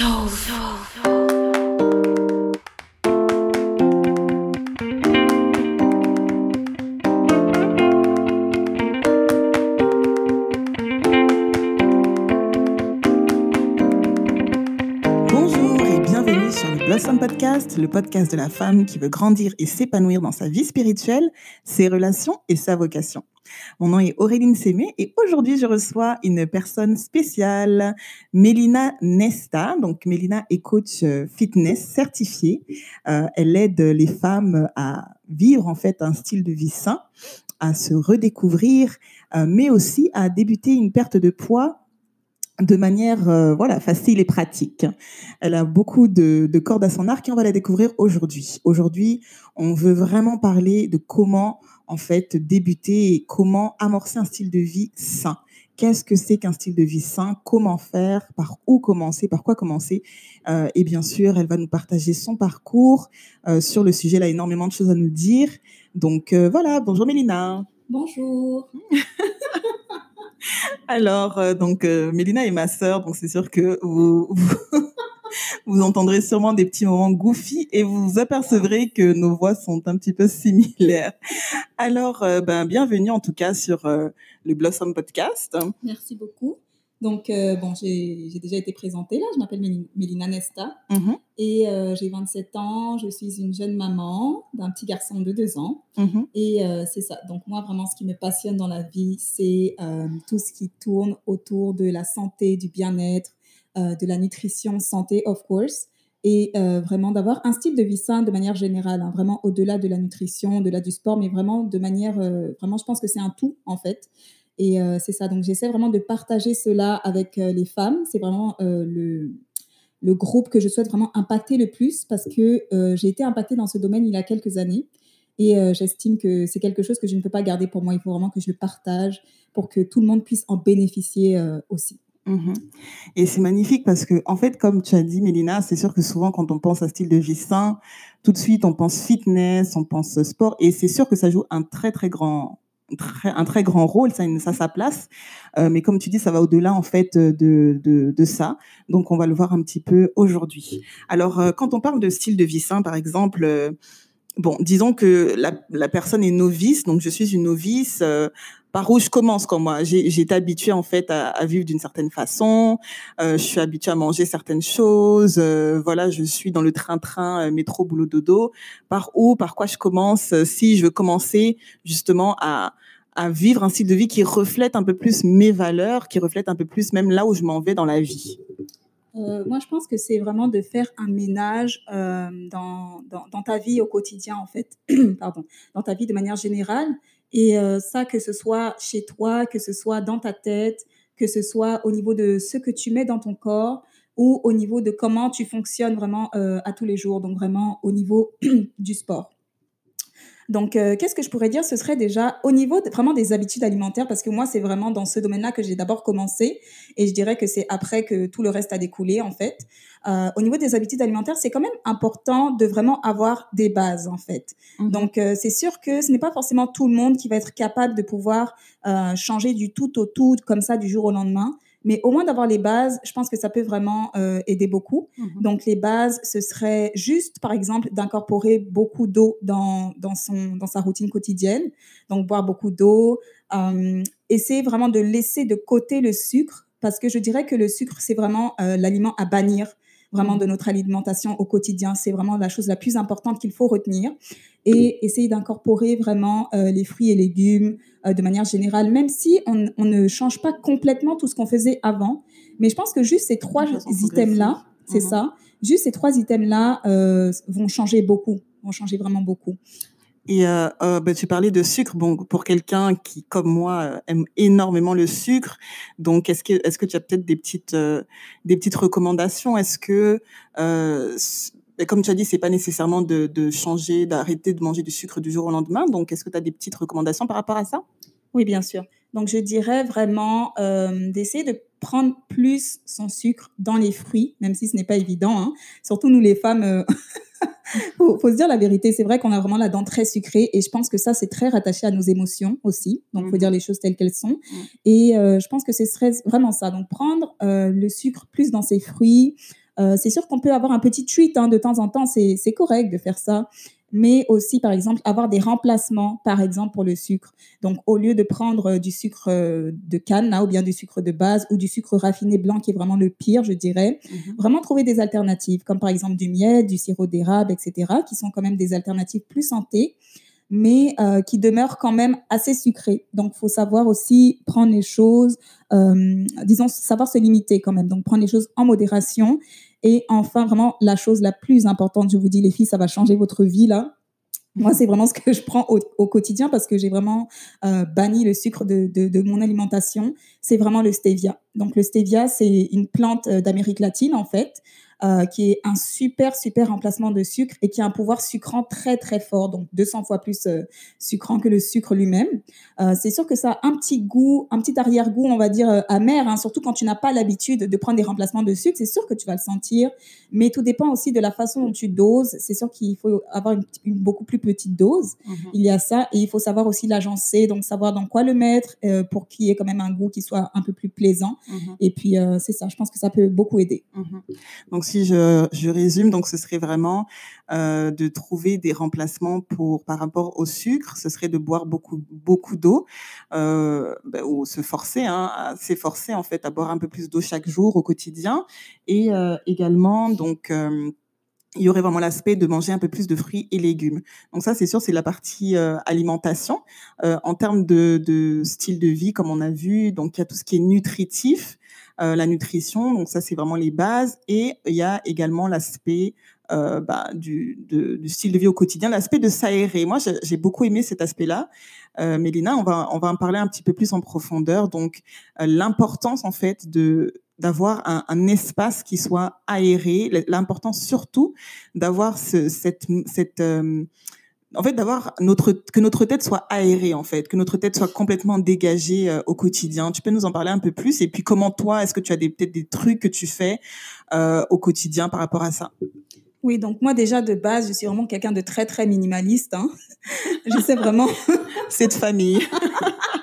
Bonjour Le podcast de la femme qui veut grandir et s'épanouir dans sa vie spirituelle, ses relations et sa vocation. Mon nom est Auréline Sémé et aujourd'hui je reçois une personne spéciale, Mélina Nesta. Donc Mélina est coach euh, fitness certifiée. Euh, elle aide les femmes à vivre en fait un style de vie sain, à se redécouvrir, euh, mais aussi à débuter une perte de poids de manière euh, voilà facile et pratique. Elle a beaucoup de, de cordes à son arc et on va la découvrir aujourd'hui. Aujourd'hui, on veut vraiment parler de comment en fait débuter et comment amorcer un style de vie sain. Qu'est-ce que c'est qu'un style de vie sain? Comment faire? Par où commencer? Par quoi commencer? Euh, Et bien sûr, elle va nous partager son parcours euh, sur le sujet. Elle a énormément de choses à nous dire. Donc euh, voilà, bonjour Mélina. Bonjour. Alors, euh, donc, euh, Mélina est ma sœur, donc c'est sûr que vous, vous, vous entendrez sûrement des petits moments goofy et vous apercevrez que nos voix sont un petit peu similaires. Alors, euh, ben, bienvenue en tout cas sur euh, le Blossom Podcast. Merci beaucoup. Donc, euh, bon, j'ai déjà été présentée là. Je m'appelle Méli- Mélina Nesta Mhm, et euh, j'ai 27 ans. Je suis une jeune maman d'un petit garçon de 2 ans. mhm, Et euh, c'est ça. Donc, moi, vraiment, ce qui me passionne dans la vie, c'est tout ce qui tourne autour de la santé, du bien-être, de la nutrition, santé, of course. Et vraiment d'avoir un style de vie sain de manière générale, hein, vraiment au-delà de la nutrition, au-delà du sport, mais vraiment de manière, vraiment, je pense que c'est un tout en fait. Et euh, c'est ça. Donc, j'essaie vraiment de partager cela avec euh, les femmes. C'est vraiment euh, le, le groupe que je souhaite vraiment impacter le plus parce que j'ai été impactée dans ce domaine il y a quelques années. Et j'estime que c'est quelque chose que je ne peux pas garder pour moi. Il faut vraiment que je le partage pour que tout le monde puisse en bénéficier aussi. mhm. Et c'est magnifique parce que, en fait, comme tu as dit, Mélina, c'est sûr que souvent, quand on pense à style de vie sain, tout de suite, on pense fitness, on pense sport, et c'est sûr que ça joue un très, très grand, très, un très grand rôle, ça, ça a sa place. Euh, mais comme tu dis, ça va au-delà, en fait, de, de, de ça. Donc, on va le voir un petit peu aujourd'hui. Alors, euh, quand on parle de style de vie sain, par exemple, euh, bon, disons que la, la personne est novice, donc je suis une novice. Par où je commence comme moi j'ai été habituée en fait à, à vivre d'une certaine façon. Euh, je suis habituée à manger certaines choses. euh, voilà, je suis dans le train-train, euh, métro, boulot, dodo. Par où, par quoi je commence euh, Si je veux commencer justement à à vivre un style de vie qui reflète un peu plus mes valeurs, qui reflète un peu plus même là où je m'en vais dans la vie? Euh, moi, je pense que c'est vraiment de faire un ménage euh, dans, dans, dans ta vie au quotidien, en fait. Pardon. Dans ta vie de manière générale. Et euh, ça, que ce soit chez toi, que ce soit dans ta tête, que ce soit au niveau de ce que tu mets dans ton corps ou au niveau de comment tu fonctionnes vraiment euh, à tous les jours. Donc, vraiment au niveau du sport. Donc, euh, qu'est-ce que je pourrais dire? Ce serait déjà au niveau de- vraiment des habitudes alimentaires, parce que moi, c'est vraiment dans ce domaine-là que j'ai d'abord commencé, et je dirais que c'est après que tout le reste a découlé, en fait. Euh, au niveau des habitudes alimentaires, c'est quand même important de vraiment avoir des bases, en fait. Mhm. Donc, euh, c'est sûr que ce n'est pas forcément tout le monde qui va être capable de pouvoir euh, changer du tout au tout comme ça du jour au lendemain. Mais au moins d'avoir les bases, je pense que ça peut vraiment euh, aider beaucoup. Mhm. Donc, les bases, ce serait juste, par exemple, d'incorporer beaucoup d'eau dans, dans, son, dans sa routine quotidienne. Donc, boire beaucoup d'eau. Euh, essayer vraiment de laisser de côté le sucre, parce que je dirais que le sucre, c'est vraiment euh, l'aliment à bannir vraiment de notre alimentation au quotidien. C'est vraiment la chose la plus importante qu'il faut retenir. Et essayer d'incorporer vraiment euh, les fruits et légumes euh, de manière générale, même si on, on ne change pas complètement tout ce qu'on faisait avant. Mais je pense que juste ces trois items-là, c'est Mhm. ça, juste ces trois items-là euh, vont changer beaucoup, vont changer vraiment beaucoup. Et euh, euh, bah, tu parlais de sucre. Bon, pour quelqu'un qui, comme moi, euh, aime énormément le sucre, donc est-ce que est-ce que tu as peut-être des petites euh, des petites recommandations? Est-ce que euh, et comme tu as dit, c'est pas nécessairement de, de changer, d'arrêter de manger du sucre du jour au lendemain. Donc, est-ce que tu as des petites recommandations par rapport à ça? Oui, bien sûr. Donc, je dirais vraiment euh, d'essayer de prendre plus son sucre dans les fruits, même si ce n'est pas évident. hein. Surtout nous, les femmes, euh, faut, faut se dire la vérité. C'est vrai qu'on a vraiment la dent très sucrée et je pense que ça, c'est très rattaché à nos émotions aussi. Donc, il faut Mhm. dire les choses telles qu'elles sont. Et euh, je pense que ce serait vraiment ça. Donc, prendre euh, le sucre plus dans ses fruits, c'est sûr qu'on peut avoir un petit treat hein, de temps en temps, c'est correct de faire ça mais aussi, par exemple, avoir des remplacements, par exemple, pour le sucre. Donc, au lieu de prendre euh, du sucre euh, de canne, ou bien du sucre de base, ou du sucre raffiné blanc, qui est vraiment le pire, je dirais, mhm. vraiment trouver des alternatives, comme par exemple du miel, du sirop d'érable, etc., qui sont quand même des alternatives plus santé, mais euh, qui demeurent quand même assez sucrées. Donc, faut savoir aussi prendre les choses, disons, savoir se limiter quand même. Donc, prendre les choses en modération et enfin, vraiment, la chose la plus importante, je vous dis, les filles, ça va changer votre vie là. Moi, c'est vraiment ce que je prends au, quotidien parce que j'ai vraiment euh, banni le sucre de, de, de mon alimentation. C'est vraiment le stevia. Donc, le stevia, c'est une plante euh, d'Amérique latine, en fait, euh, qui est un super, super remplacement de sucre et qui a un pouvoir sucrant très, très fort, donc 200 fois plus euh, sucrant que le sucre lui-même. Euh, c'est sûr que ça a un petit goût, un petit arrière-goût, on va dire, amer, hein, surtout quand tu n'as pas l'habitude de prendre des remplacements de sucre. C'est sûr que tu vas le sentir, mais tout dépend aussi de la façon dont tu doses. C'est sûr qu'il faut avoir une, beaucoup plus petite dose. Mhm. Il y a ça, et il faut savoir aussi l'agencer, donc savoir dans quoi le mettre pour qu'il y ait quand même un goût qui soit un peu plus plaisant. Mhm. Et puis, c'est ça, je pense que ça peut beaucoup aider. Mhm. Donc, si je, résume, donc ce serait vraiment euh, de trouver des remplacements pour par rapport au sucre. Ce serait de boire beaucoup beaucoup d'eau euh, ben, ou se forcer, hein, s'efforcer en fait à boire un peu plus d'eau chaque jour au quotidien et euh, également donc il y aurait vraiment l'aspect de manger un peu plus de fruits et légumes. Donc ça, c'est sûr, c'est la partie alimentation. en termes de, de, style de vie, comme on a vu, donc il y a tout ce qui est nutritif. Euh, la nutrition, donc ça c'est vraiment les bases, et il y a également l'aspect euh, bah, du, du, style de vie au quotidien, l'aspect de s'aérer. Moi, j'ai beaucoup aimé cet aspect-là. Euh, Mélina, on va, on va en parler un petit peu plus en profondeur. Donc, euh, l'importance en fait de d'avoir un, un, espace qui soit aéré, l'importance surtout d'avoir ce, cette, cette en fait, d'avoir notre que notre tête soit aérée, en fait, que notre tête soit complètement dégagée euh, au quotidien. Tu peux nous en parler un peu plus? Et puis comment toi, est-ce que tu as des peut-être des trucs que tu fais euh, au quotidien par rapport à ça? Oui, donc moi déjà de base, je suis vraiment quelqu'un de très très minimaliste. Hein. je sais vraiment cette famille.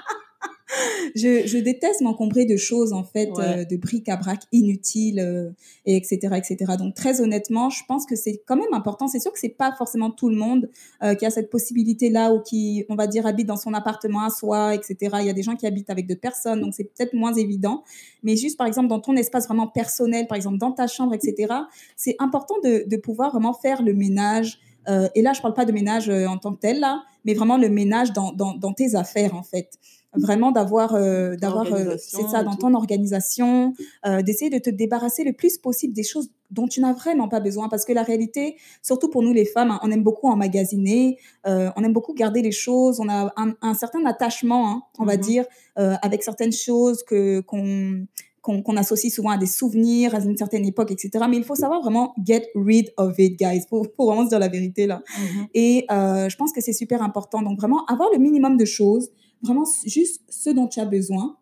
je, je, déteste m'encombrer de choses, en fait, euh, de bric-à-brac inutiles, euh, et etc., etc. Donc, très honnêtement, je pense que c'est quand même important. C'est sûr que c'est pas forcément tout le monde euh, qui a cette possibilité-là ou qui, on va dire, habite dans son appartement à soi, etc. Il y a des gens qui habitent avec d'autres personnes, donc c'est peut-être moins évident. Mais juste, par exemple, dans ton espace vraiment personnel, par exemple, dans ta chambre, etc., c'est important de, de pouvoir vraiment faire le ménage, euh, et là, je parle pas de ménage en tant que tel, là, mais vraiment le ménage dans, dans, dans tes affaires, en fait vraiment d'avoir euh, d'avoir euh, c'est ça dans ton organisation euh, d'essayer de te débarrasser le plus possible des choses dont tu n'as vraiment pas besoin parce que la réalité surtout pour nous les femmes hein, on aime beaucoup emmagasiner on aime beaucoup garder les choses on a un, certain attachement hein, on va mm-hmm. dire avec certaines choses que qu'on qu'on associe souvent à des souvenirs, à une certaine époque, etc. Mais il faut savoir vraiment get rid of it, guys, pour, pour vraiment se dire la vérité là. Mm-hmm. Et je pense que c'est super important. Donc vraiment avoir le minimum de choses, vraiment juste ce dont tu as besoin.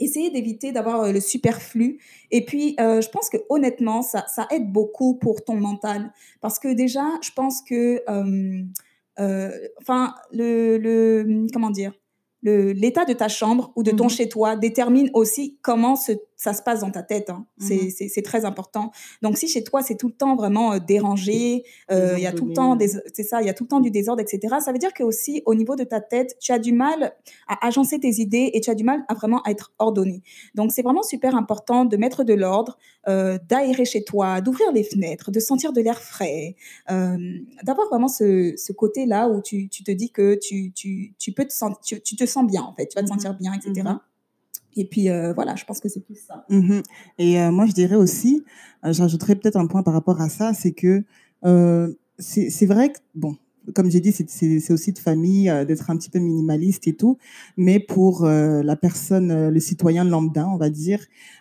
Essayer d'éviter d'avoir euh, le superflu. Et puis, euh, je pense que honnêtement, ça, ça, aide beaucoup pour ton mental. Parce que déjà, je pense que, euh, enfin, le, le, comment dire, l'état de ta chambre ou de ton mmh chez-toi détermine aussi comment se ça se passe dans ta tête. Hein. Mmh c'est très important. Donc, si chez toi, c'est tout le temps vraiment euh, dérangé, euh, il y a tout le temps, ça, il y a tout le temps du désordre, etc., ça veut dire que aussi, au niveau de ta tête, tu as du mal à agencer tes idées et tu as du mal à vraiment être ordonné. Donc, c'est vraiment super important de mettre de l'ordre, euh, d'aérer chez toi, d'ouvrir les fenêtres, de sentir de l'air frais, d'avoir vraiment ce, ce côté-là où tu, tu, te dis que tu, tu, tu peux te tu, te sens bien, en fait, tu vas te mmh sentir bien, etc. Et puis euh, voilà, je pense que c'est plus ça. Mmh et euh, moi, je dirais aussi, euh, j'ajouterais peut-être un point par rapport à ça, c'est que c'est vrai que, bon, comme j'ai dit, c'est aussi de famille d'être un petit peu minimaliste et tout, mais pour la personne, le citoyen lambda, on va dire,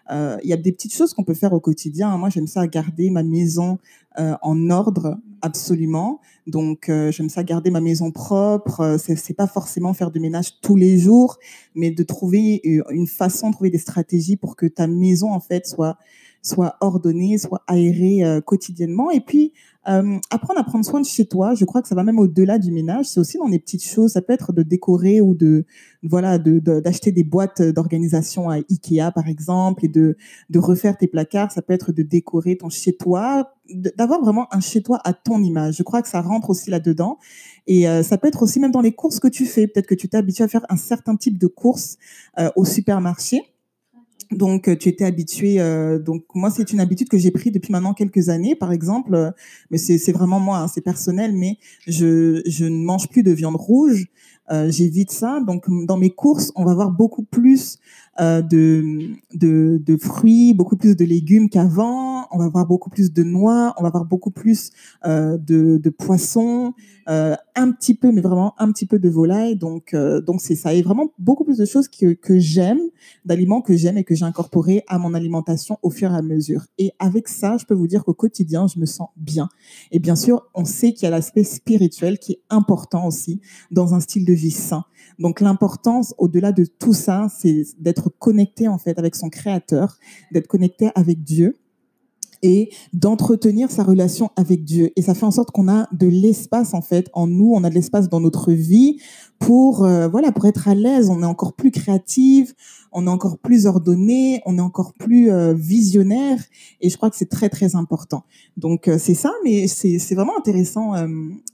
il y a des petites choses qu'on peut faire au quotidien. Moi, j'aime ça garder ma maison en ordre, absolument. Donc, euh, j'aime ça garder ma maison propre. Euh, c'est, c'est pas forcément faire du ménage tous les jours, mais de trouver une façon, trouver des stratégies pour que ta maison en fait soit soit ordonné, soit aéré euh, quotidiennement. Et puis, euh, apprendre à prendre soin de chez toi, je crois que ça va même au-delà du ménage. C'est aussi dans les petites choses. Ça peut être de décorer ou de voilà de d'acheter des boîtes d'organisation à Ikea par exemple et de de refaire tes placards. Ça peut être de décorer ton chez toi, d'avoir vraiment un chez toi à ton image. Je crois que ça rentre aussi là-dedans. Et euh, ça peut être aussi même dans les courses que tu fais. Peut-être que tu t'es habitué à faire un certain type de courses euh, au supermarché. Donc, euh, tu étais habitué. donc, moi, c'est une habitude que j'ai pris depuis maintenant quelques années, par exemple. mais c'est vraiment moi, hein, c'est personnel. Mais je, je ne mange plus de viande rouge. J'évite ça. Donc, dans mes courses, on va voir beaucoup plus euh, de, de, de, fruits, beaucoup plus de légumes qu'avant. On va avoir beaucoup plus de noix, on va avoir beaucoup plus euh, de, de poissons, euh, un petit peu, mais vraiment un petit peu de volaille. Donc, euh, donc c'est ça. Et vraiment beaucoup plus de choses que, que j'aime, d'aliments que j'aime et que j'ai incorporés à mon alimentation au fur et à mesure. Et avec ça, je peux vous dire qu'au quotidien, je me sens bien. Et bien sûr, on sait qu'il y a l'aspect spirituel qui est important aussi dans un style de vie sain. Donc l'importance, au-delà de tout ça, c'est d'être connecté en fait avec son créateur, d'être connecté avec Dieu et d'entretenir sa relation avec Dieu. Et ça fait en sorte qu'on a de l'espace en fait en nous, on a de l'espace dans notre vie pour euh, voilà pour être à l'aise. On est encore plus créative, on est encore plus ordonné, on est encore plus euh, visionnaire. Et je crois que c'est très très important. Donc euh, c'est ça, mais c'est c'est vraiment intéressant,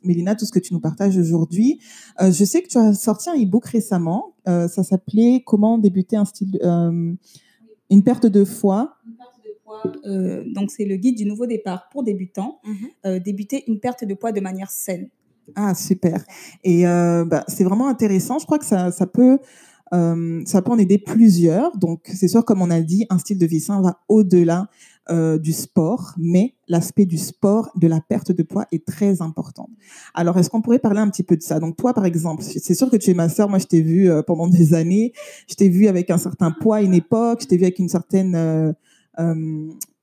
Mélina, tout ce que tu nous partages aujourd'hui. je sais que tu as sorti un e-book récemment. ça s'appelait Comment débuter un style, une perte de foi euh, donc, c'est le guide du nouveau départ pour débutants. Mhm. Euh, débuter une perte de poids de manière saine. Ah, super. Et euh, bah, c'est vraiment intéressant. Je crois que ça, ça peut. ça peut en aider plusieurs. Donc, c'est sûr, comme on a dit, un style de vie sain va au-delà du sport, mais l'aspect du sport, de la perte de poids est très important. Alors, est-ce qu'on pourrait parler un petit peu de ça? Donc, toi, par exemple, c'est sûr que tu es ma sœur. Moi, je t'ai vue pendant des années. Je t'ai vue avec un certain poids à une époque. Je t'ai vue avec une certaine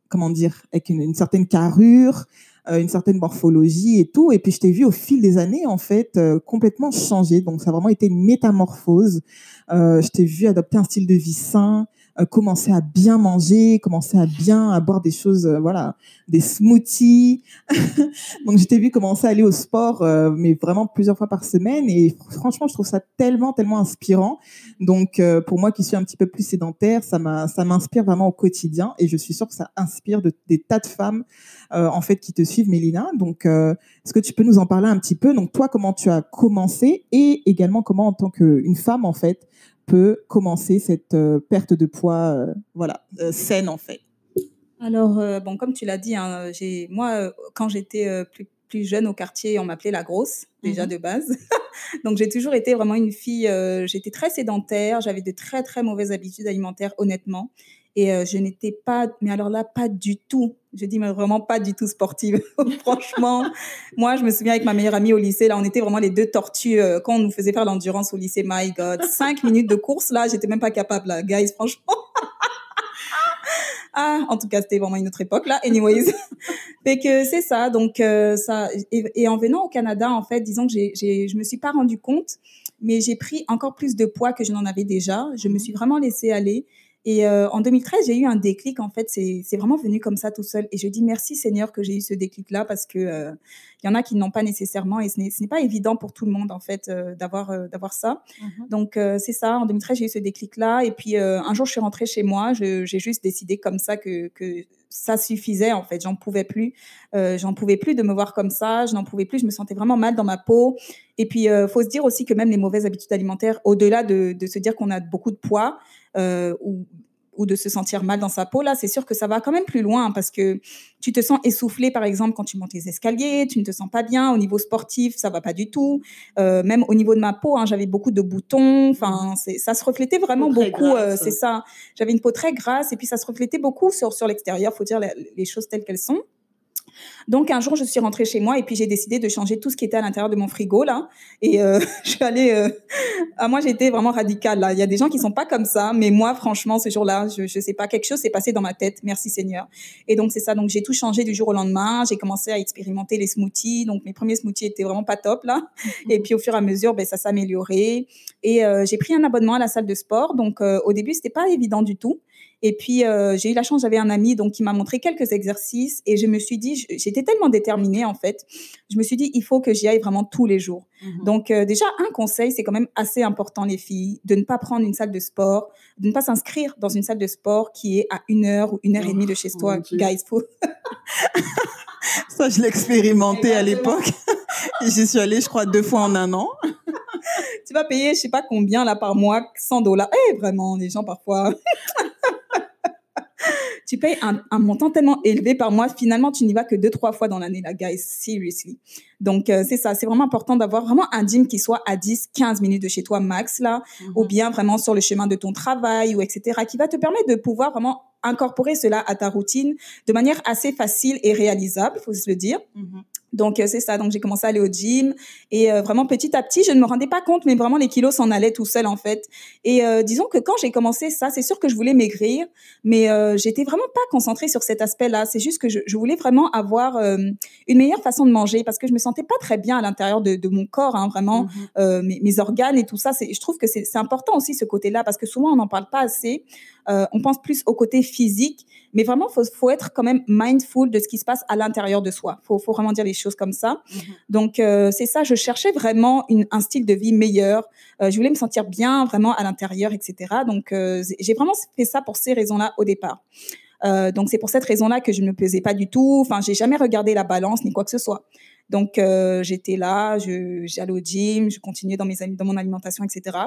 comment dire, avec une, certaine carrure, euh, une certaine morphologie et tout. Et puis je t'ai vu au fil des années en fait euh, complètement changer. Donc ça a vraiment été une métamorphose. je t'ai vu adopter un style de vie sain, euh, commencer à bien manger, commencer à bien à boire des choses, euh, voilà, des smoothies. Donc j'étais vu commencer à aller au sport, euh, mais vraiment plusieurs fois par semaine. Et franchement, je trouve ça tellement, tellement inspirant. Donc pour moi qui suis un petit peu plus sédentaire, ça m'inspire vraiment au quotidien. Et je suis sûre que ça inspire de, des tas de femmes en fait qui te suivent, Mélina. Donc est-ce que tu peux nous en parler un petit peu? Donc toi, comment tu as commencé? Et également comment en tant qu'une femme en fait peut commencer cette euh, perte de poids euh, voilà, euh, saine en fait Alors, bon, comme tu l'as dit, hein, j'ai, moi, quand j'étais plus, plus jeune au quartier, on m'appelait la grosse, déjà mhm. de base. Donc, j'ai toujours été vraiment une fille, j'étais très sédentaire, j'avais de très, très mauvaises habitudes alimentaires, honnêtement. Et je n'étais pas, mais alors là, pas du tout, je dis mais vraiment pas du tout sportive. Franchement, moi, je me souviens avec ma meilleure amie au lycée, là, on était vraiment les deux tortues quand on nous faisait faire l'endurance au lycée. My God, cinq minutes de course, là, j'étais même pas capable, là, guys, franchement. ah, en tout cas, c'était vraiment une autre époque, là. Anyways. fait que c'est ça. Donc, ça, et, en venant au Canada, en fait, disons que j'ai, j'ai, je me suis pas rendu compte, mais j'ai pris encore plus de poids que je n'en avais déjà. Je me suis vraiment laissée aller. Et euh, en 2013, j'ai eu un déclic. En fait, c'est vraiment venu comme ça tout seul. Et je dis merci Seigneur que j'ai eu ce déclic-là parce que euh, il y en a qui n'ont pas nécessairement et ce n'est pas évident pour tout le monde en fait euh, d'avoir d'avoir ça. Mmh Donc c'est ça. En 2013, j'ai eu ce déclic-là. Et puis un jour, je suis rentrée chez moi. J'ai juste décidé comme ça que, que ça suffisait en fait. J'en pouvais plus. J'en pouvais plus de me voir comme ça. Je n'en pouvais plus. Je me sentais vraiment mal dans ma peau. Et puis, il faut se dire aussi que même les mauvaises habitudes alimentaires, au-delà de, de, se dire qu'on a beaucoup de poids, euh, ou de se sentir mal dans sa peau, là, c'est sûr que ça va quand même plus loin parce que tu te sens essoufflé, par exemple, quand tu montes les escaliers, tu ne te sens pas bien. Au niveau sportif, ça va pas du tout. Euh, même au niveau de ma peau, hein, j'avais beaucoup de boutons. Enfin, ça se reflétait vraiment beaucoup. Euh, c'est ça. J'avais une peau très grasse et puis ça se reflétait beaucoup sur, sur l'extérieur. Faut dire les choses telles qu'elles sont. Donc un jour, je suis rentrée chez moi et puis j'ai décidé de changer tout ce qui était à l'intérieur de mon frigo là. Et euh, je suis allée. Euh... Ah, moi, j'étais vraiment radicale là. Il y a des gens qui sont pas comme ça, mais moi, franchement, ce jour-là, je, je sais pas, quelque chose s'est passé dans ma tête. Merci Seigneur. Et donc c'est ça. Donc j'ai tout changé du jour au lendemain. J'ai commencé à expérimenter les smoothies. Donc mes premiers smoothies étaient vraiment pas top là. Et puis au fur et à mesure, ben ça s'améliorait. Et euh, j'ai pris un abonnement à la salle de sport. Donc au début, c'était pas évident du tout. Et puis, euh, j'ai eu la chance, j'avais un ami donc qui m'a montré quelques exercices et je me suis dit, j'étais tellement déterminée en fait, je me suis dit, il faut que j'y aille vraiment tous les jours. Mhm. Donc, euh, déjà, un conseil, c'est quand même assez important, les filles, de ne pas prendre une salle de sport, de ne pas s'inscrire dans une salle de sport qui est à une heure ou une heure et demie de chez oh, toi. Guys, faut... Ça, je l'ai expérimenté à l'époque. J'y suis allée, je crois, deux fois en un an. tu vas payer, je sais pas combien là par mois, 100 dollars. Eh, vraiment, les gens parfois. Tu payes un, montant tellement élevé par mois. Finalement, tu n'y vas que deux, trois fois dans l'année, la guys, seriously. Donc, euh, c'est ça. C'est vraiment important d'avoir vraiment un gym qui soit à 10, 15 minutes de chez toi max, là, ou mhm. bien vraiment sur le chemin de ton travail, ou etc., qui va te permettre de pouvoir vraiment incorporer cela à ta routine de manière assez facile et réalisable, faut se le dire. Mhm. Donc euh, c'est ça. Donc j'ai commencé à aller au gym et euh, vraiment petit à petit, je ne me rendais pas compte, mais vraiment les kilos s'en allaient tout seuls en fait. Et euh, disons que quand j'ai commencé ça, c'est sûr que je voulais maigrir, mais j'étais vraiment pas concentrée sur cet aspect-là. C'est juste que je, je, voulais vraiment avoir une meilleure façon de manger parce que je me sentais pas très bien à l'intérieur de, de, mon corps, hein, vraiment mm-hmm. mes, mes, organes et tout ça. Je trouve que c'est important aussi ce côté-là parce que souvent on n'en parle pas assez. On pense plus au côté physique, mais vraiment faut faut être quand même mindful de ce qui se passe à l'intérieur de soi. Faut faut vraiment dire les choses comme ça. Mhm. Donc, euh, c'est ça, je cherchais vraiment un style de vie meilleur. Euh, je voulais me sentir bien vraiment à l'intérieur, etc. Donc, euh, j'ai vraiment fait ça pour ces raisons-là au départ. donc, c'est pour cette raison-là que je ne me pesais pas du tout. Enfin, j'ai jamais regardé la balance ni quoi que ce soit. Donc, j'étais là, j'allais au gym, je continuais dans, mes, dans mon alimentation, etc.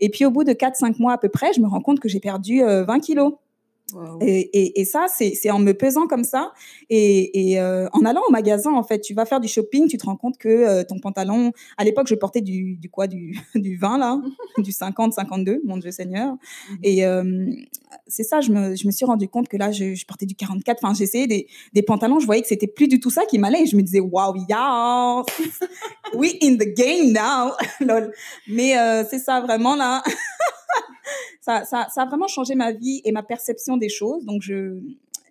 Et puis, au bout de 4-5 mois à peu près, je me rends compte que j'ai perdu 20 kilos. Et, et, ça, c'est en me pesant comme ça et, et euh, en allant au magasin, en fait, tu vas faire du shopping, tu te rends compte que euh, ton pantalon, à l'époque, je portais du, du quoi, du, du 20 là, du 50, 52, mon Dieu Seigneur. Mmh et euh, c'est ça, je me, je me suis rendu compte que là, je, je portais du 44. Enfin, j'essayais des, des pantalons, je voyais que c'était plus du tout ça qui m'allait. Et je me disais, wow, yeah, we in the game now, lol. Mais c'est ça, vraiment là. ça, ça, ça a vraiment changé ma vie et ma perception des choses. Donc, je,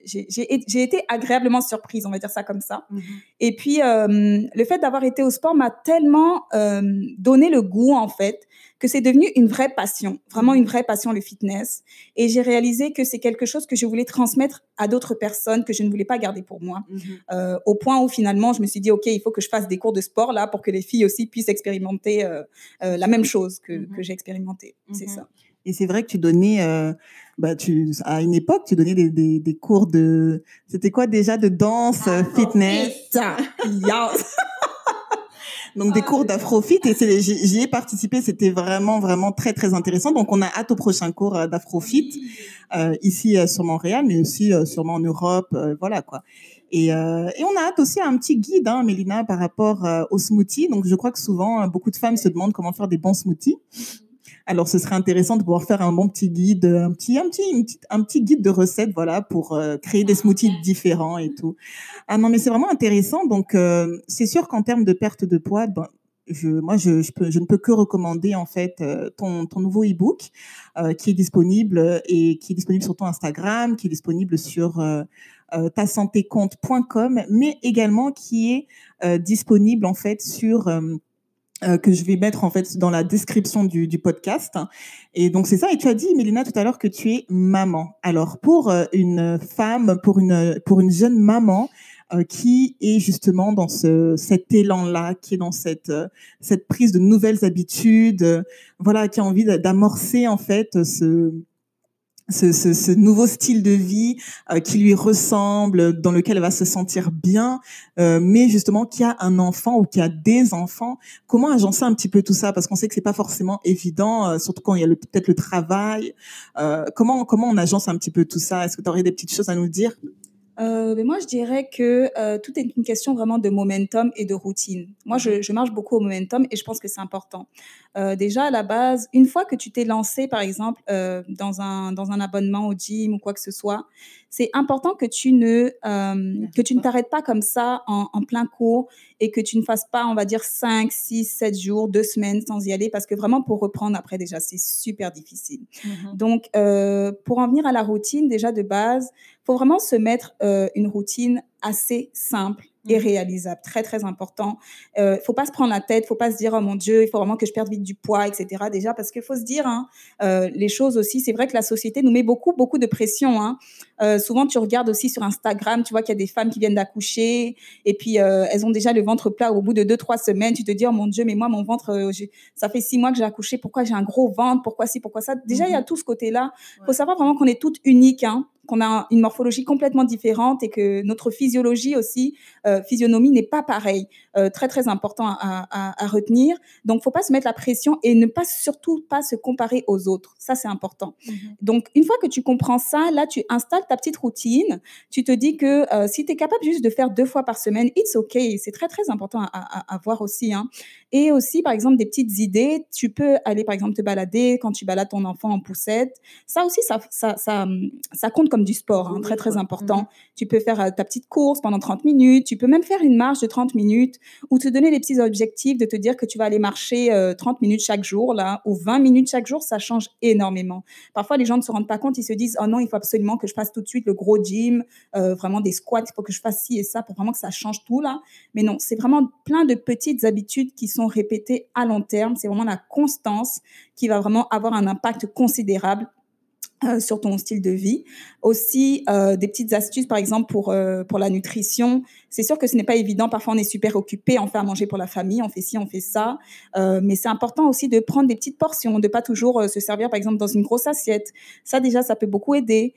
j'ai été agréablement surprise, on va dire ça comme ça. Mhm. Et puis, euh, le fait d'avoir été au sport m'a tellement euh, donné le goût, en fait, que c'est devenu une vraie passion, vraiment une vraie passion, le fitness. Et j'ai réalisé que c'est quelque chose que je voulais transmettre à d'autres personnes, que je ne voulais pas garder pour moi. Mhm. Euh, au point où finalement, je me suis dit, OK, il faut que je fasse des cours de sport là pour que les filles aussi puissent expérimenter la même chose que, mhm. que j'ai expérimenté. C'est ça. Et c'est vrai que tu donnais, euh, bah, tu, à une époque, tu donnais des, des, des cours de, c'était quoi déjà, de danse, ah, fitness? Donc des cours d'afrofit et j'y ai participé, c'était vraiment vraiment très très intéressant. Donc on a hâte au prochain cours euh, d'afrofit euh, ici euh, sur Montréal, mais aussi sûrement en Europe, voilà quoi. Et, euh, et, on a hâte aussi à un petit guide, hein, Mélina, par rapport au smoothie. Donc, je crois que souvent, beaucoup de femmes se demandent comment faire des bons smoothies. Alors, ce serait intéressant de pouvoir faire un bon petit guide, un petit, un petit, un petit guide de recettes, voilà, pour euh, créer des smoothies différents et tout. Ah non, mais c'est vraiment intéressant. Donc, euh, c'est sûr qu'en termes de perte de poids, ben, je, moi, je, je, peux, je, ne peux que recommander en fait euh, ton, ton nouveau e-book qui est disponible et qui est disponible sur ton Instagram, qui est disponible sur euh, tasantécompte.com, mais également qui est disponible en fait sur euh, que je vais mettre en fait dans la description du, podcast. Et donc c'est ça. Et tu as dit, Mélina, tout à l'heure que tu es maman. Alors pour euh, une femme, pour une pour une jeune maman euh, qui est justement dans ce cet élan-là, qui est dans cette cette prise de nouvelles habitudes, voilà, qui a envie d'amorcer en fait ce ce, ce, ce, nouveau style de vie euh, qui lui ressemble, dans lequel elle va se sentir bien, euh, mais justement qui a un enfant ou qui a des enfants. Comment agencer un petit peu tout ça? Parce qu'on sait que c'est pas forcément évident, euh, surtout quand il y a peut-être le travail. comment comment on agence un petit peu tout ça? Est-ce que tu aurais des petites choses à nous dire? Euh, mais moi, je dirais que euh, tout est une question vraiment de momentum et de routine. Moi, je, je marche beaucoup au momentum et je pense que c'est important. Euh, déjà, à la base, une fois que tu t'es lancé, par exemple, euh, dans, un, dans un abonnement au gym ou quoi que ce soit, c'est important que tu ne, euh, que tu ne t'arrêtes pas comme ça en, en, plein cours et que tu ne fasses pas, on va dire, 5, 6, 7 jours, 2 semaines sans y aller parce que vraiment, pour reprendre après, déjà, c'est super difficile. Mm-hmm. Donc, pour en venir à la routine, déjà de base, faut vraiment se mettre une routine assez simple et réalisable. Très, très important. Euh, faut pas se prendre la tête, faut pas se dire, oh mon Dieu, il faut vraiment que je perde vite du poids, etc. Déjà, parce qu'il faut se dire, hein, euh, les choses aussi, c'est vrai que la société nous met beaucoup, beaucoup de pression. Hein. Euh, souvent, tu regardes aussi sur Instagram, tu vois qu'il y a des femmes qui viennent d'accoucher et puis euh, elles ont déjà le ventre plat au bout de deux, trois semaines. Tu te dis, oh mon Dieu, mais moi, mon ventre, euh, ça fait six mois que j'ai accouché. Pourquoi j'ai un gros ventre Pourquoi ci, pourquoi ça? Déjà, il y a mhm. tout ce côté-là. Il faut savoir vraiment qu'on est toutes uniques. Hein qu'on a une morphologie complètement différente et que notre physiologie aussi, euh, physionomie n'est pas pareille. Euh, très très important à, à, à retenir. Donc, faut pas se mettre la pression et ne pas surtout pas se comparer aux autres. Ça, c'est important. Mhm. Donc, une fois que tu comprends ça, là, tu installes ta petite routine. Tu te dis que euh, si tu es capable juste de faire deux fois par semaine, it's okay. C'est très très important à, à, voir aussi. Hein. Et aussi, par exemple, des petites idées. Tu peux aller, par exemple, te balader quand tu balades ton enfant en poussette. Ça aussi, ça, ça, ça, ça compte comme du sport, hein, très très important. Mhm. Tu peux faire euh, ta petite course pendant 30 minutes. Tu peux même faire une marche de 30 minutes ou te donner des petits objectifs de te dire que tu vas aller marcher 30 euh, minutes chaque jour là ou 20 minutes chaque jour, ça change énormément. Parfois les gens ne se rendent pas compte, ils se disent oh non, il faut absolument que je fasse tout de suite le gros gym, euh, vraiment des squats, il faut que je fasse ci et ça pour vraiment que ça change tout là. Mais non, c'est vraiment plein de petites habitudes qui sont répétées à long terme, c'est vraiment la constance qui va vraiment avoir un impact considérable euh, sur ton style de vie. Aussi, euh, des petites astuces, par exemple, pour, euh, pour la nutrition. C'est sûr que ce n'est pas évident. Parfois, on est super occupé, on fait à manger pour la famille, on fait ci, on fait ça. mais c'est important aussi de prendre des petites portions, de pas toujours se servir, par exemple, dans une grosse assiette. Ça, déjà, ça peut beaucoup aider.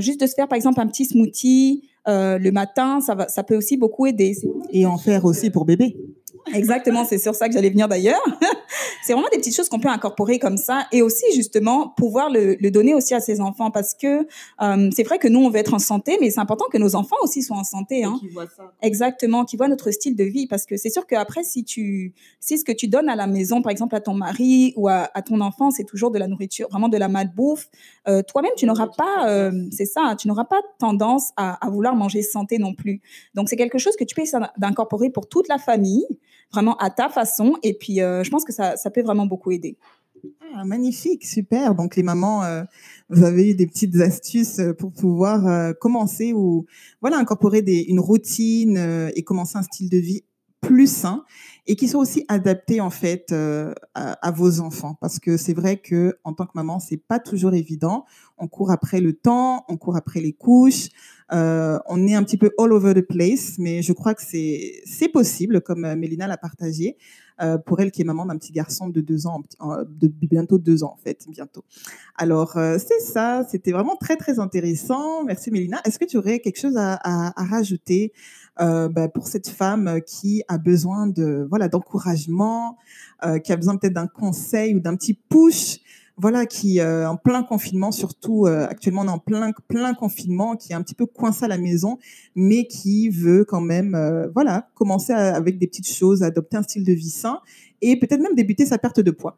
juste de se faire, par exemple, un petit smoothie le matin, ça, va, ça peut aussi beaucoup aider. Et en faire aussi pour bébé. Exactement, c'est sur ça que j'allais venir d'ailleurs. c'est vraiment des petites choses qu'on peut incorporer comme ça et aussi justement pouvoir le, le donner aussi à ses enfants parce que euh, c'est vrai que nous on veut être en santé, mais c'est important que nos enfants aussi soient en santé. Hein. voient ça. Exactement, qui voient notre style de vie parce que c'est sûr qu'après si tu si ce que tu donnes à la maison, par exemple à ton mari ou à, à ton enfant, c'est toujours de la nourriture, vraiment de la malbouffe, euh, toi-même tu n'auras pas, euh, c'est ça, tu n'auras pas tendance à, à vouloir manger santé non plus. Donc c'est quelque chose que tu peux essayer d'incorporer pour toute la famille vraiment à ta façon. Et puis, euh, je pense que ça, ça peut vraiment beaucoup aider. Ah, magnifique, super. Donc les mamans, euh, vous avez des petites astuces euh, pour pouvoir commencer ou voilà incorporer une routine et commencer un style de vie plus sain et qui soit aussi adapté en fait à, à, vos enfants parce que c'est vrai que en tant que maman c'est pas toujours évident on court après le temps on court après les couches euh, on est un petit peu all over the place, mais je crois que c'est c'est possible, comme euh, Mélina l'a partagé, euh, pour elle qui est maman d'un petit garçon de deux ans, de bientôt deux ans en fait, bientôt. Alors c'est ça, c'était vraiment très très intéressant. Merci Mélina. Est-ce que tu aurais quelque chose à, à, rajouter bah, pour cette femme qui a besoin de voilà d'encouragement, qui a besoin peut-être d'un conseil ou d'un petit push voilà, qui euh, en plein confinement, surtout euh, actuellement on est en plein plein confinement, qui est un petit peu coincé à la maison, mais qui veut quand même, euh, voilà, commencer avec des petites choses, adopter un style de vie sain et peut-être même débuter sa perte de poids.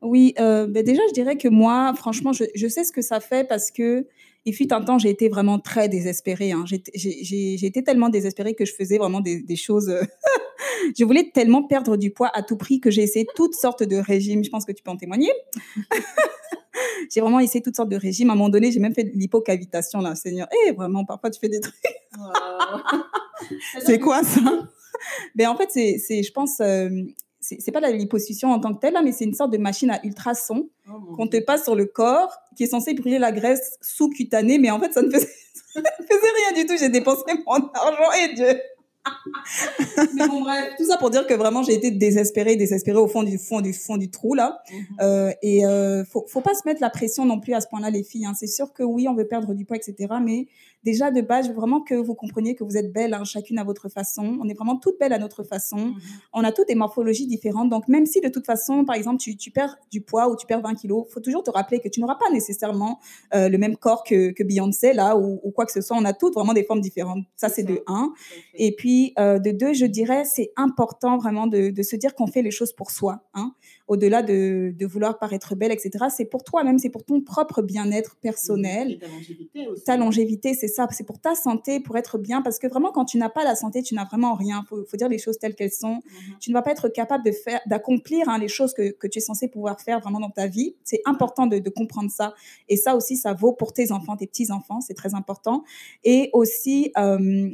Oui, ben déjà je dirais que moi, franchement, je sais ce que ça fait parce que il fut un temps, j'ai été vraiment très désespérée. Hein. J'ai été tellement désespérée que je faisais vraiment des, des choses je voulais tellement perdre du poids à tout prix que j'ai essayé toutes sortes de régimes. Je pense que tu peux en témoigner. j'ai vraiment essayé toutes sortes de régimes. À un moment donné, j'ai même fait de l'hypocavitation, là, Seigneur. Eh, vraiment, parfois, tu fais des trucs. c'est quoi ça? Ben, En fait, c'est, je pense, euh, c'est pas la liposuction en tant que telle, là, mais c'est une sorte de machine à ultrasons oh, qu'on te passe sur le corps, qui est censé brûler la graisse sous-cutanée, mais en fait, ça ne faisait, ça ne faisait rien du tout. J'ai dépensé mon argent et Dieu. Mais bon, bref, tout ça pour dire que vraiment j'ai été désespérée, désespérée au fond du fond du fond du trou là. Mhm. euh, et euh, faut, faut pas se mettre la pression non plus à ce point-là, les filles. Hein. C'est sûr que oui, on veut perdre du poids, etc. Mais déjà de base, je veux vraiment que vous compreniez que vous êtes belles, hein, chacune à votre façon. On est vraiment toutes belles à notre façon. Mhm. On a toutes des morphologies différentes. Donc même si de toute façon, par exemple, tu, tu perds du poids ou tu perds 20 kilos, faut toujours te rappeler que tu n'auras pas nécessairement euh, le même corps que, que Beyoncé là ou, ou, quoi que ce soit. On a toutes vraiment des formes différentes. Ça c'est de un. Et puis euh, de deux, je dirais, c'est important vraiment de, de se dire qu'on fait les choses pour soi. Hein au-delà de, de, vouloir paraître belle, etc. C'est pour toi-même, c'est pour ton propre bien-être personnel. Et ta longévité aussi. Ta longévité, c'est ça, c'est pour ta santé, pour être bien, parce que vraiment, quand tu n'as pas la santé, tu n'as vraiment rien. Il faut, faut, dire les choses telles qu'elles sont. Mm-hmm. Tu ne vas pas être capable de faire, d'accomplir hein, les choses que, que, tu es censé pouvoir faire vraiment dans ta vie. C'est important de, de, comprendre ça. Et ça aussi, ça vaut pour tes enfants, tes petits-enfants, c'est très important. Et aussi, euh,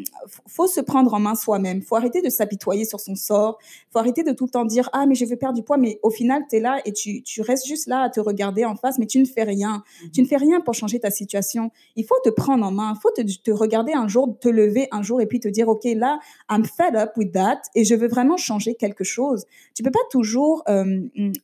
faut se prendre en main soi-même. faut arrêter de s'apitoyer sur son sort. faut arrêter de tout le temps dire, ah, mais je veux perdre du poids, mais au final, tu es là et tu, tu, restes juste là à te regarder en face, mais tu ne fais rien. Mm-hmm. Tu ne fais rien pour changer ta situation. Il faut te prendre en main. Il faut te, te, regarder un jour, te lever un jour et puis te dire, OK, là, I'm fed up with that et je veux vraiment changer quelque chose. Tu peux pas toujours euh,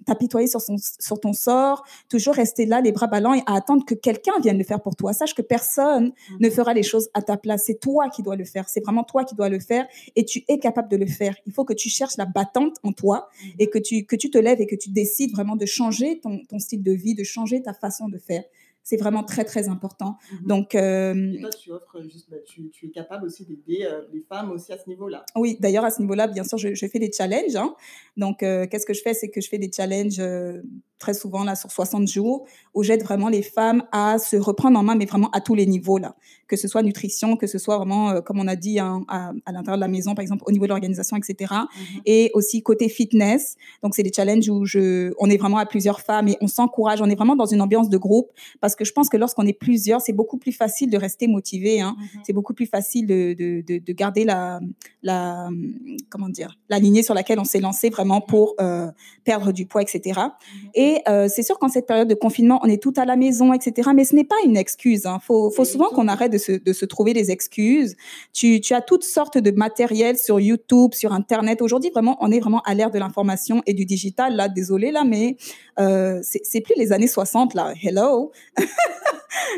t'apitoyer sur, son, sur ton sort, toujours rester là, les bras ballants et attendre que quelqu'un vienne le faire pour toi. Sache que personne mm-hmm. ne fera les choses à ta place. C'est toi qui dois le faire. C'est vraiment toi qui dois le faire et tu es capable de le faire. Il faut que tu cherches la battante en toi et que tu, que tu te lèves et que tu décides vraiment de changer ton, ton style de vie, de changer ta façon de faire. C'est vraiment très, très important. Mhm. Donc, euh, toi, tu offres juste, bah, tu, tu, es capable aussi d'aider euh, les femmes aussi à ce niveau-là. Oui, d'ailleurs, à ce niveau-là, bien sûr, je, je fais des challenges. Hein. Donc, euh, qu'est-ce que je fais? C'est que je fais des challenges euh, très souvent là sur 60 jours où j'aide vraiment les femmes à se reprendre en main, mais vraiment à tous les niveaux là, que ce soit nutrition, que ce soit vraiment euh, comme on a dit hein, à, à l'intérieur de la maison, par exemple au niveau de l'organisation, etc. Mhm. Et aussi côté fitness. Donc c'est des challenges où je, on est vraiment à plusieurs femmes et on s'encourage. On est vraiment dans une ambiance de groupe parce que je pense que lorsqu'on est plusieurs, c'est beaucoup plus facile de rester motivé. Hein. Mhm. C'est beaucoup plus facile de, de, de, de garder la, la, comment dire, la lignée sur laquelle on s'est lancé vraiment pour euh, perdre du poids, etc. Et euh, c'est sûr qu'en cette période de confinement, on est tout à la maison, etc. Mais ce n'est pas une excuse. Hein. Faut, faut souvent qu'on arrête de se, de se trouver des excuses. Tu, tu as toutes sortes de matériel sur YouTube, sur Internet. Aujourd'hui, vraiment, on est vraiment à l'ère de l'information et du digital. Là, désolé là, mais euh, c'est plus les années 60 là. Hello?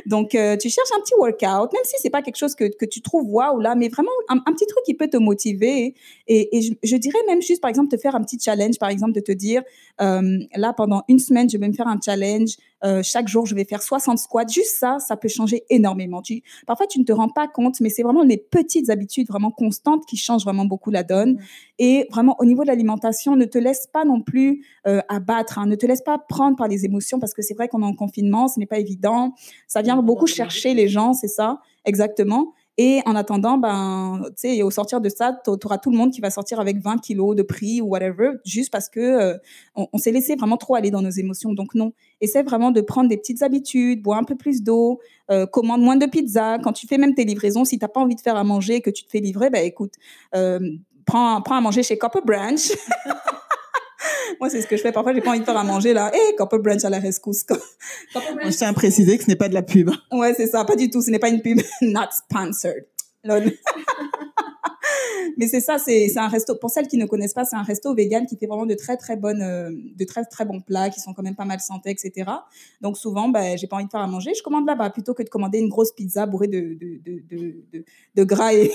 Donc, euh, tu cherches un petit workout, même si c'est pas quelque chose que, que tu trouves waouh là, mais vraiment un, un, petit truc qui peut te motiver. Et, et je, je, dirais même juste, par exemple, te faire un petit challenge, par exemple, de te dire, euh, là, pendant une semaine, je vais me faire un challenge. Euh, chaque jour, je vais faire 60 squats. Juste ça, ça peut changer énormément. Tu, parfois, tu ne te rends pas compte, mais c'est vraiment les petites habitudes vraiment constantes qui changent vraiment beaucoup la donne. Et vraiment, au niveau de l'alimentation, ne te laisse pas non plus euh, abattre, hein. ne te laisse pas prendre par les émotions, parce que c'est vrai qu'on est en confinement, ce n'est pas évident. Ça vient beaucoup chercher les gens, c'est ça, exactement. Et en attendant, ben, tu sais, au sortir de ça, tu tout le monde qui va sortir avec 20 kilos de prix ou whatever, juste parce que euh, on, on s'est laissé vraiment trop aller dans nos émotions. Donc non, essaie vraiment de prendre des petites habitudes, bois un peu plus d'eau, euh, commande moins de pizza. Quand tu fais même tes livraisons, si t'as pas envie de faire à manger et que tu te fais livrer, ben écoute, euh, prends, prends à manger chez Copper Branch. Moi, c'est ce que je fais. Parfois, j'ai pas envie de faire à manger là. Hé, hey, Copper Branch à la rescousse. Je tiens à préciser que ce n'est pas de la pub. Ouais, c'est ça. Pas du tout. Ce n'est pas une pub. Not sponsored. Mais c'est ça, c'est un resto. Pour celles qui ne connaissent pas, c'est un resto vegan qui fait vraiment de très très bonnes, euh, de très très bons plats qui sont quand même pas mal santé, etc. Donc souvent, ben, j'ai pas envie de faire à manger, je commande là-bas plutôt que de commander une grosse pizza bourrée de de de de, de, de gras et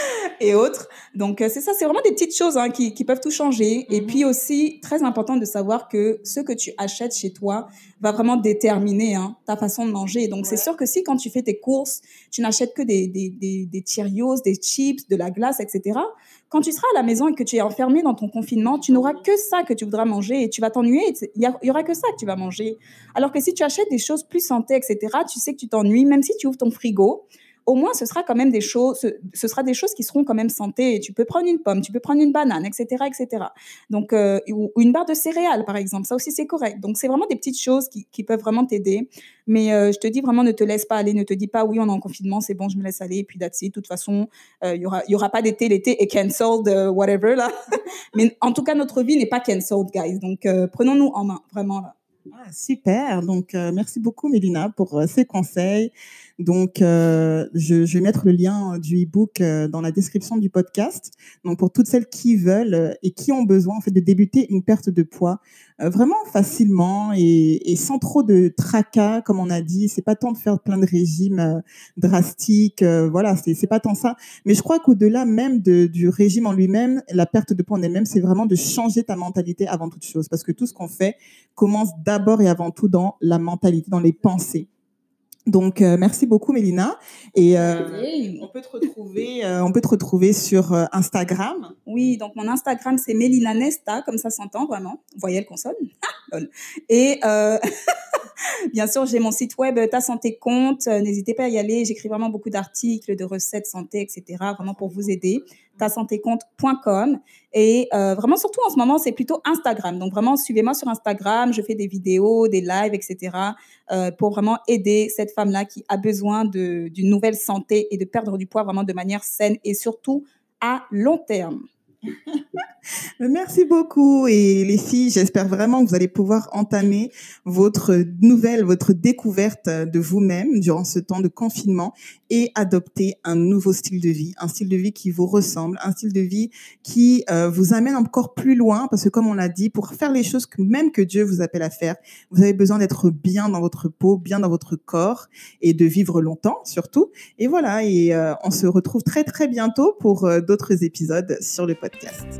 et autres. Donc, c'est ça, c'est vraiment des petites choses hein, qui, qui, peuvent tout changer. Et puis aussi, très important de savoir que ce que tu achètes chez toi va vraiment déterminer hein, ta façon de manger. Donc, ouais. c'est sûr que si quand tu fais tes courses, tu n'achètes que des, des, des, des Cheerios, des chips, de la glace, etc., quand tu seras à la maison et que tu es enfermé dans ton confinement, tu n'auras que ça que tu voudras manger et tu vas t'ennuyer. Il y, aura que ça que tu vas manger. Alors que si tu achètes des choses plus santé, etc., tu sais que tu t'ennuies, même si tu ouvres ton frigo, au moins ce sera quand même des choses, ce, sera des choses qui seront quand même santé. Tu peux prendre une pomme, tu peux prendre une banane, etc., etc. Donc euh, ou, une barre de céréales par exemple, ça aussi c'est correct. Donc c'est vraiment des petites choses qui, peuvent vraiment t'aider. Mais euh, je te dis vraiment ne te laisse pas aller, ne te dis pas oui on est en confinement, c'est bon je me laisse aller et puis that's it. De toute façon il euh, y aura y aura pas d'été, l'été est cancelled euh, whatever là. Mais en tout cas notre vie n'est pas cancelled guys. Donc euh, prenons-nous en main vraiment là. Ah, super. Donc, euh, merci beaucoup, Mélina, pour euh, ces conseils. Donc, euh, je, je, vais mettre le lien du e-book dans la description du podcast. Donc, pour toutes celles qui veulent et qui ont besoin, en fait, de débuter une perte de poids vraiment facilement et, et, sans trop de tracas, comme on a dit. C'est pas tant de faire plein de régimes drastiques. voilà, c'est pas tant ça. Mais je crois qu'au-delà même de, du régime en lui-même, la perte de poids en elle-même, c'est vraiment de changer ta mentalité avant toute chose. Parce que tout ce qu'on fait commence d'abord et avant tout dans la mentalité, dans les pensées. Donc, euh, merci beaucoup, Mélina. Et euh, on peut te retrouver, euh, on peut te retrouver sur Instagram. Oui, donc mon Instagram, c'est Mélina Nesta, comme ça s'entend vraiment. Voyez le console. Ah, lol. Et bien sûr, j'ai mon site web Ta Santé Compte. N'hésitez pas à y aller. J'écris vraiment beaucoup d'articles, de recettes santé, etc. Vraiment pour vous aider. tasantécompte.com. Et euh, vraiment, surtout en ce moment, c'est plutôt Instagram. Donc vraiment, suivez-moi sur Instagram. Je fais des vidéos, des lives, etc. euh, pour vraiment aider cette femme-là qui a besoin d'une nouvelle santé et de perdre du poids vraiment de manière saine et surtout à long terme. Merci beaucoup. Et les filles, j'espère vraiment que vous allez pouvoir entamer votre nouvelle, votre découverte de vous-même durant ce temps de confinement et adopter un nouveau style de vie, un style de vie qui vous ressemble, un style de vie qui euh, vous amène encore plus loin parce que comme on l'a dit, pour faire les choses que même que Dieu vous appelle à faire, vous avez besoin d'être bien dans votre peau, bien dans votre corps et de vivre longtemps surtout. Et voilà, et euh, on se retrouve très très bientôt pour euh, d'autres épisodes sur le podcast.